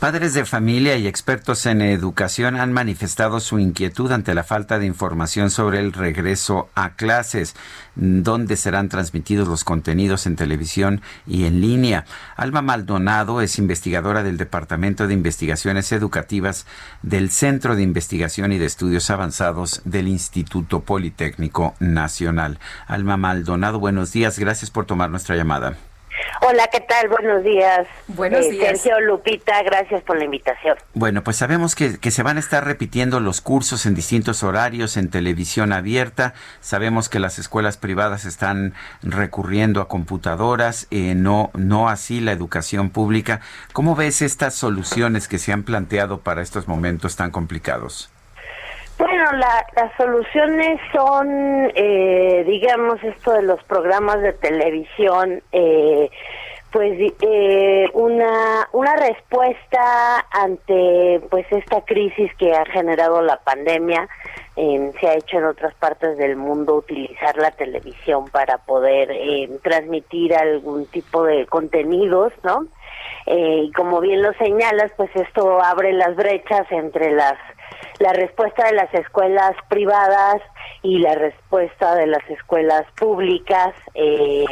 Padres de familia y expertos en educación han manifestado su inquietud ante la falta de información sobre el regreso a clases, donde serán transmitidos los contenidos en televisión y en línea. Alma Maldonado es investigadora del Departamento de Investigaciones Educativas del Centro de Investigación y de Estudios Avanzados del Instituto Politécnico Nacional. Alma Maldonado, buenos días. Gracias por tomar nuestra llamada. Hola, ¿qué tal? Buenos días. Buenos Eh, días. Sergio Lupita, gracias por la invitación. Bueno, pues sabemos que, que se van a estar repitiendo los cursos en distintos horarios en televisión abierta. Sabemos que las escuelas privadas están recurriendo a computadoras, eh, no, no así la educación pública. ¿Cómo ves estas soluciones que se han planteado para estos momentos tan complicados? La- las soluciones son, eh, digamos, esto de los programas de televisión, eh, pues eh, una una respuesta ante pues esta crisis que ha generado la pandemia. Se ha hecho en otras partes del mundo utilizar la televisión para poder eh, transmitir algún tipo de contenidos, ¿no? Eh, y como bien lo señalas, pues esto abre las brechas entre las la respuesta de las escuelas privadas y la respuesta de las escuelas públicas. Eh,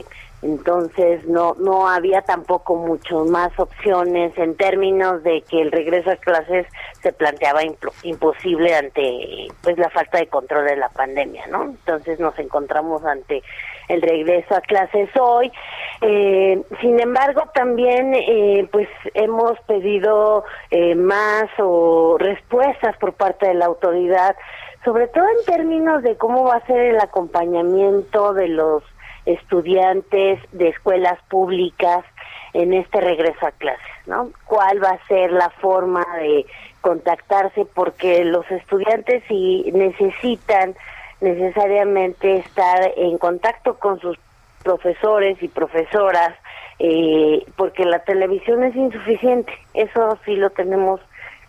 entonces no no había tampoco mucho más opciones en términos de que el regreso a clases se planteaba imposible ante pues la falta de control de la pandemia, ¿no? Entonces nos encontramos ante el regreso a clases hoy. Eh, sin embargo, también eh, pues hemos pedido eh, más o respuestas por parte de la autoridad, sobre todo en términos de cómo va a ser el acompañamiento de los estudiantes de escuelas públicas en este regreso a clases, ¿no? ¿Cuál va a ser la forma de contactarse? Porque los estudiantes si necesitan necesariamente estar en contacto con sus profesores y profesoras, eh, porque la televisión es insuficiente, eso sí lo tenemos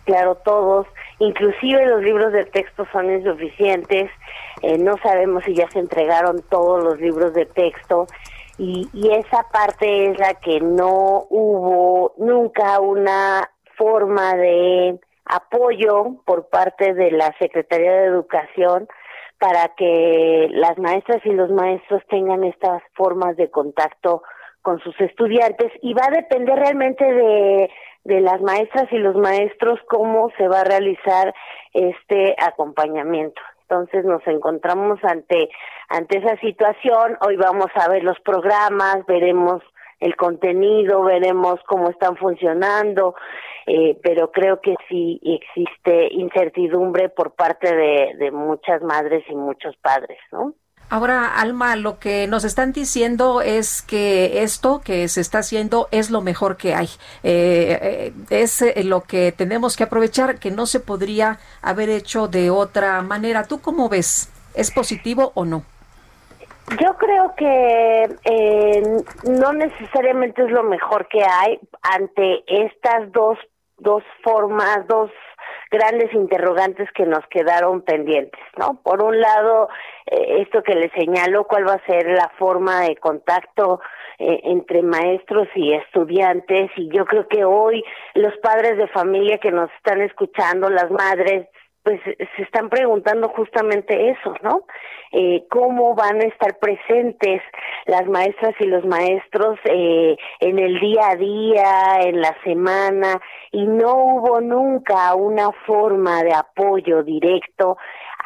claro todos, inclusive los libros de texto son insuficientes, eh, no sabemos si ya se entregaron todos los libros de texto. Y, y esa parte es la que no hubo nunca una forma de apoyo por parte de la Secretaría de Educación para que las maestras y los maestros tengan estas formas de contacto con sus estudiantes y va a depender realmente de, de las maestras y los maestros cómo se va a realizar este acompañamiento. Entonces nos encontramos ante ante esa situación. Hoy vamos a ver los programas, veremos el contenido, veremos cómo están funcionando, eh, pero creo que sí existe incertidumbre por parte de, muchas madres y muchos padres, ¿no? Ahora, Alma, lo que nos están diciendo es que esto que se está haciendo es lo mejor que hay. Eh, eh, es lo que tenemos que aprovechar, que no se podría haber hecho de otra manera. ¿Tú cómo ves? ¿Es positivo o no? Yo creo que eh, no necesariamente es lo mejor que hay ante estas dos dos formas, dos grandes interrogantes que nos quedaron pendientes, ¿no? Por un lado, eh, esto que le señalo, cuál va a ser la forma de contacto eh, entre maestros y estudiantes, y yo creo que hoy los padres de familia que nos están escuchando, las madres, pues se están preguntando justamente eso, ¿no? Eh, ¿Cómo van a estar presentes las maestras y los maestros eh, en el día a día, en la semana? Y no hubo nunca una forma de apoyo directo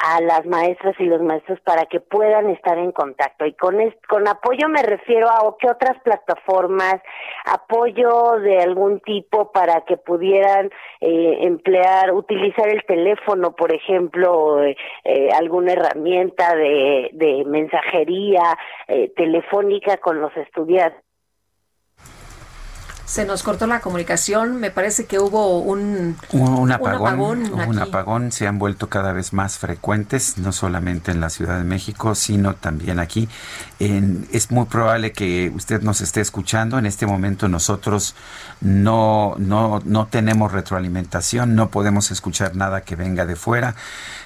a las maestras y los maestros para que puedan estar en contacto. Y con, es, con apoyo me refiero a qué otras plataformas, apoyo de algún tipo para que pudieran eh, emplear, utilizar el teléfono, por ejemplo, eh, eh, alguna herramienta de, de mensajería eh, telefónica con los estudiantes. Se nos cortó la comunicación, me parece que hubo un, un, apagón. Un apagón, se han vuelto cada vez más frecuentes, no solamente en la Ciudad de México, sino también aquí. es muy probable que usted nos esté escuchando. En este momento nosotros no, no, no tenemos retroalimentación, no podemos escuchar nada que venga de fuera.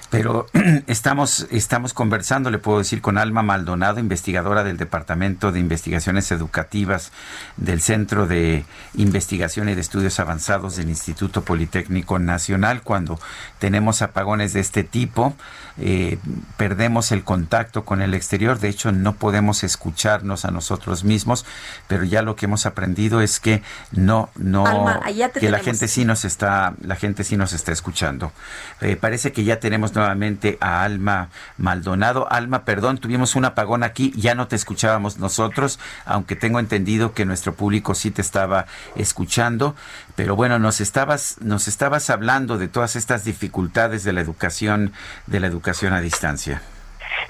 Pero estamos, estamos conversando, le puedo decir, con Alma Maldonado, investigadora del Departamento de Investigaciones Educativas del Centro de Investigación y de Estudios Avanzados del Instituto Politécnico Nacional. Cuando tenemos apagones de este tipo, eh, perdemos el contacto con el exterior. De hecho, no podemos escucharnos a nosotros mismos, pero ya lo que hemos aprendido es que no, no, que la gente sí nos está, la gente sí nos está escuchando. Eh, parece que ya tenemos nuevamente a Alma Maldonado. Alma, perdón, tuvimos un apagón aquí, ya no te escuchábamos nosotros, aunque tengo entendido que nuestro público sí te estaba escuchando. Pero bueno, nos estabas, nos estabas hablando de todas estas dificultades de la educación, de la educación a distancia.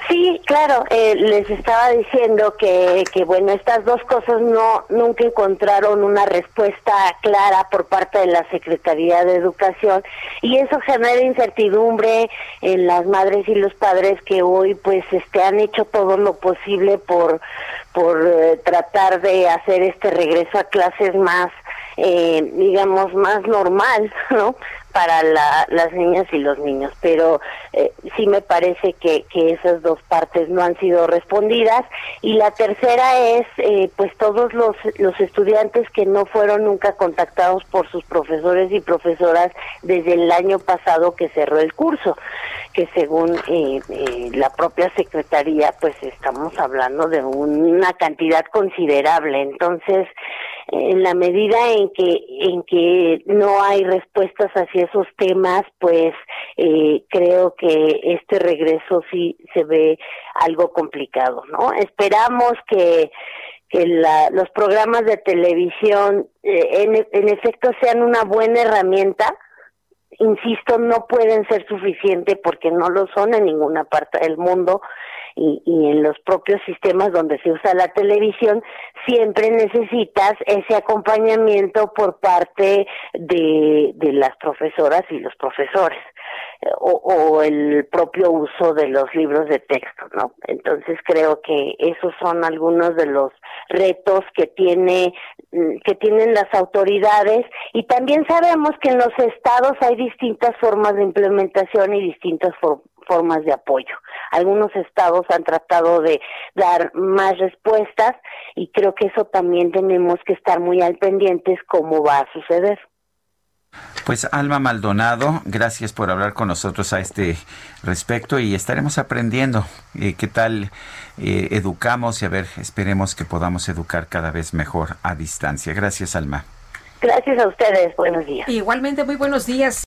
Sí, claro, eh, les estaba diciendo que, que, bueno, estas dos cosas no nunca encontraron una respuesta clara por parte de la Secretaría de Educación y eso genera incertidumbre en las madres y los padres que hoy pues este han hecho todo lo posible por por eh, tratar de hacer este regreso a clases más eh, digamos más normal, ¿no? Para las niñas y los niños, pero eh, sí me parece que, que, esas dos partes no han sido respondidas. Y la tercera es, eh, pues todos los, estudiantes que no fueron nunca contactados por sus profesores y profesoras desde el año pasado que cerró el curso, que según eh, la propia Secretaría, pues estamos hablando de una cantidad considerable. Entonces, en la medida en que en que no hay respuestas hacia esos temas pues eh, creo que este regreso sí se ve algo complicado no esperamos que que la, los programas de televisión eh, en, en efecto sean una buena herramienta. Insisto no pueden ser suficientes porque no lo son en ninguna parte del mundo y, y en los propios sistemas donde se usa la televisión, siempre necesitas ese acompañamiento por parte de, las profesoras y los profesores. O, o, el propio uso de los libros de texto, ¿no? Entonces creo que esos son algunos de los retos que tiene que tienen las autoridades y también sabemos que en los estados hay distintas formas de implementación y distintas formas de apoyo. Algunos estados han tratado de dar más respuestas y creo que eso también tenemos que estar muy al pendientes cómo va a suceder. Pues Alma Maldonado, gracias por hablar con nosotros a este respecto y estaremos aprendiendo eh, qué tal eh, educamos y a ver, esperemos que podamos educar cada vez mejor a distancia. Gracias Alma. Gracias a ustedes, buenos días. Igualmente, muy buenos días.